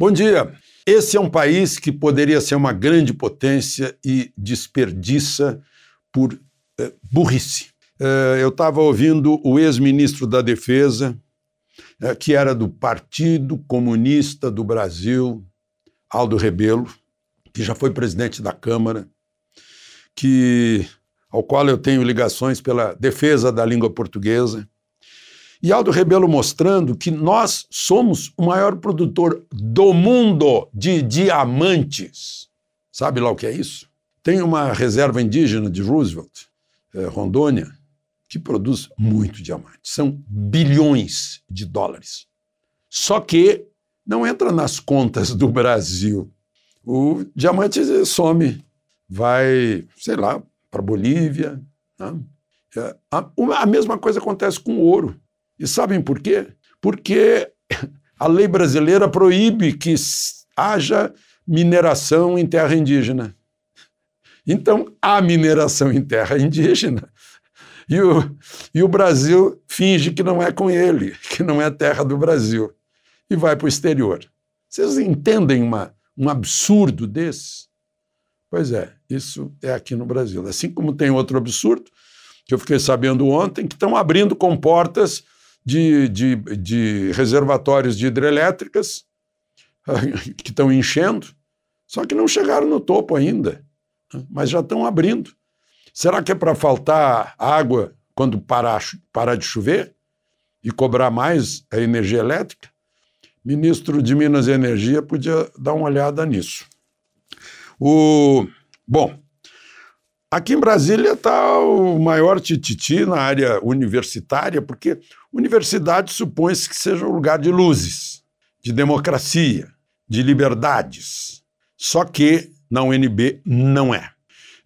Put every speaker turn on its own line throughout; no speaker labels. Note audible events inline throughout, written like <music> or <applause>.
Bom dia. Esse é um país que poderia ser uma grande potência e desperdiça por eh, burrice. Eh, eu estava ouvindo o ex-ministro da Defesa, eh, que era do Partido Comunista do Brasil, Aldo Rebelo, que já foi presidente da Câmara, que ao qual eu tenho ligações pela defesa da língua portuguesa. E Aldo Rebelo mostrando que nós somos o maior produtor do mundo de diamantes. Sabe lá o que é isso? Tem uma reserva indígena de Roosevelt, eh, Rondônia, que produz muito diamante. São bilhões de dólares. Só que não entra nas contas do Brasil. O diamante some vai, sei lá, para Bolívia. Né? É, a, a mesma coisa acontece com o ouro. E sabem por quê? Porque a lei brasileira proíbe que haja mineração em terra indígena. Então, há mineração em terra indígena. E o, e o Brasil finge que não é com ele, que não é terra do Brasil. E vai para o exterior. Vocês entendem uma, um absurdo desse? Pois é, isso é aqui no Brasil. Assim como tem outro absurdo, que eu fiquei sabendo ontem, que estão abrindo comportas de, de, de reservatórios de hidrelétricas, <laughs> que estão enchendo, só que não chegaram no topo ainda, mas já estão abrindo. Será que é para faltar água quando parar, parar de chover e cobrar mais a energia elétrica? Ministro de Minas e Energia podia dar uma olhada nisso. O, bom, aqui em Brasília está o maior tititi na área universitária, porque universidade supõe-se que seja um lugar de luzes, de democracia, de liberdades. Só que na UNB não é.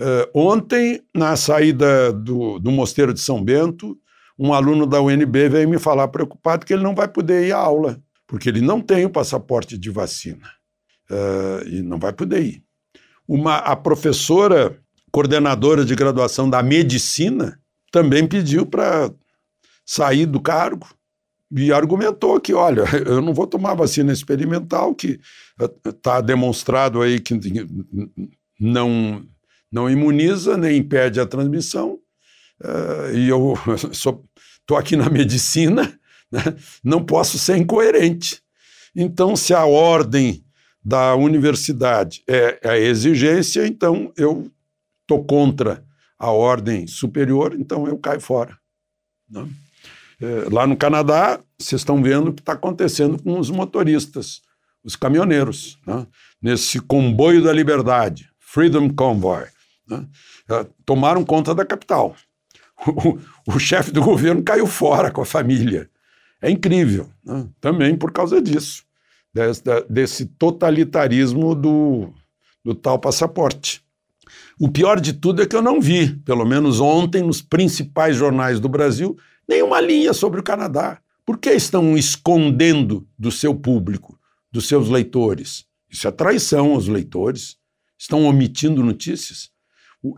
Uh, ontem, na saída do, do Mosteiro de São Bento, um aluno da UNB veio me falar preocupado que ele não vai poder ir à aula, porque ele não tem o passaporte de vacina. Uh, e não vai poder ir uma, a professora coordenadora de graduação da medicina também pediu para sair do cargo e argumentou que, olha, <laughs> eu não vou tomar vacina experimental, que está demonstrado aí que não, não imuniza nem impede a transmissão, uh, e eu <laughs> estou aqui na medicina, <laughs> né, não posso ser incoerente. Então, se a ordem da universidade é a exigência, então eu estou contra a ordem superior, então eu caio fora. Né? É, lá no Canadá, vocês estão vendo o que está acontecendo com os motoristas, os caminhoneiros, né? nesse comboio da liberdade, Freedom Convoy. Né? É, tomaram conta da capital. O, o chefe do governo caiu fora com a família. É incrível, né? também por causa disso desse totalitarismo do, do tal passaporte. O pior de tudo é que eu não vi, pelo menos ontem, nos principais jornais do Brasil, nenhuma linha sobre o Canadá. Por que estão escondendo do seu público, dos seus leitores? Isso é traição aos leitores. Estão omitindo notícias.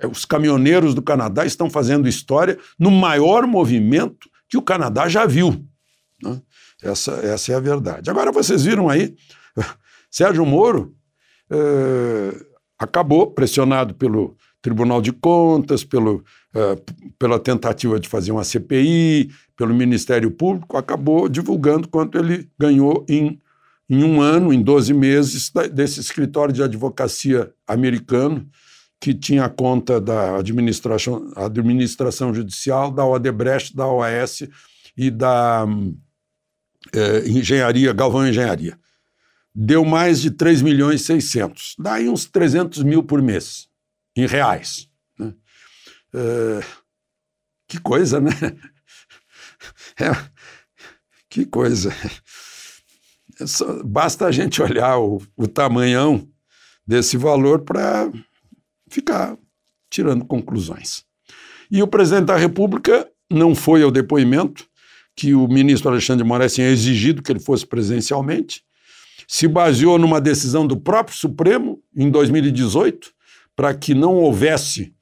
É, os caminhoneiros do Canadá estão fazendo história no maior movimento que o Canadá já viu. Né? Essa, essa é a verdade. Agora, vocês viram aí, <laughs> Sérgio Moro eh, acabou pressionado pelo Tribunal de Contas, pelo, eh, pela tentativa de fazer uma CPI, pelo Ministério Público, acabou divulgando quanto ele ganhou em, em um ano, em 12 meses, desse escritório de advocacia americano, que tinha conta da administração, administração judicial, da Odebrecht, da OAS e da é, engenharia, Galvão Engenharia. Deu mais de 3 milhões e 600. Dá aí uns 300 mil por mês, em reais. Né? É, que coisa, né? <laughs> É, que coisa. basta a gente olhar o, o tamanhão desse valor para ficar tirando conclusões. E o presidente da República não foi ao depoimento que o ministro Alexandre de Moraes tinha exigido que ele fosse presencialmente, se baseou numa decisão do próprio Supremo em 2018 para que não houvesse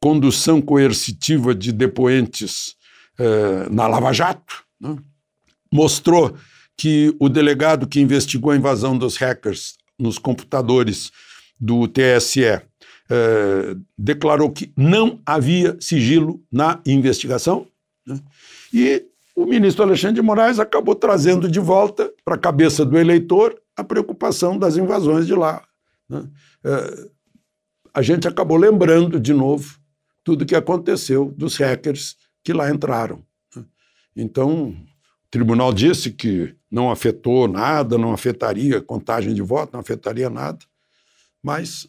condução coercitiva de depoentes eh, na Lava Jato. Né? Mostrou que o delegado que investigou a invasão dos hackers nos computadores do TSE eh, declarou que não havia sigilo na investigação. Né? E o ministro Alexandre de Moraes acabou trazendo de volta para a cabeça do eleitor a preocupação das invasões de lá. Né? É, a gente acabou lembrando de novo tudo o que aconteceu dos hackers que lá entraram. Né? Então, o tribunal disse que não afetou nada, não afetaria contagem de voto, não afetaria nada, mas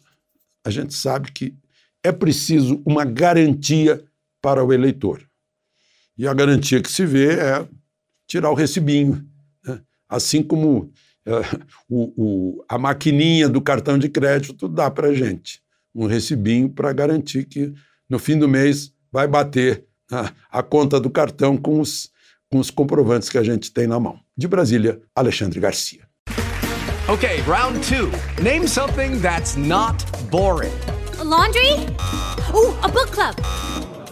a gente sabe que é preciso uma garantia para o eleitor. E a garantia que se vê é tirar o recibinho. Né? Assim como é, o, o, a maquininha do cartão de crédito dá para a gente um recibinho para garantir que no fim do mês vai bater a, a conta do cartão com os, com os comprovantes que a gente tem na mão. De Brasília, Alexandre Garcia.
Ok, round two. Name something that's not boring.
A laundry? Ooh, a book club.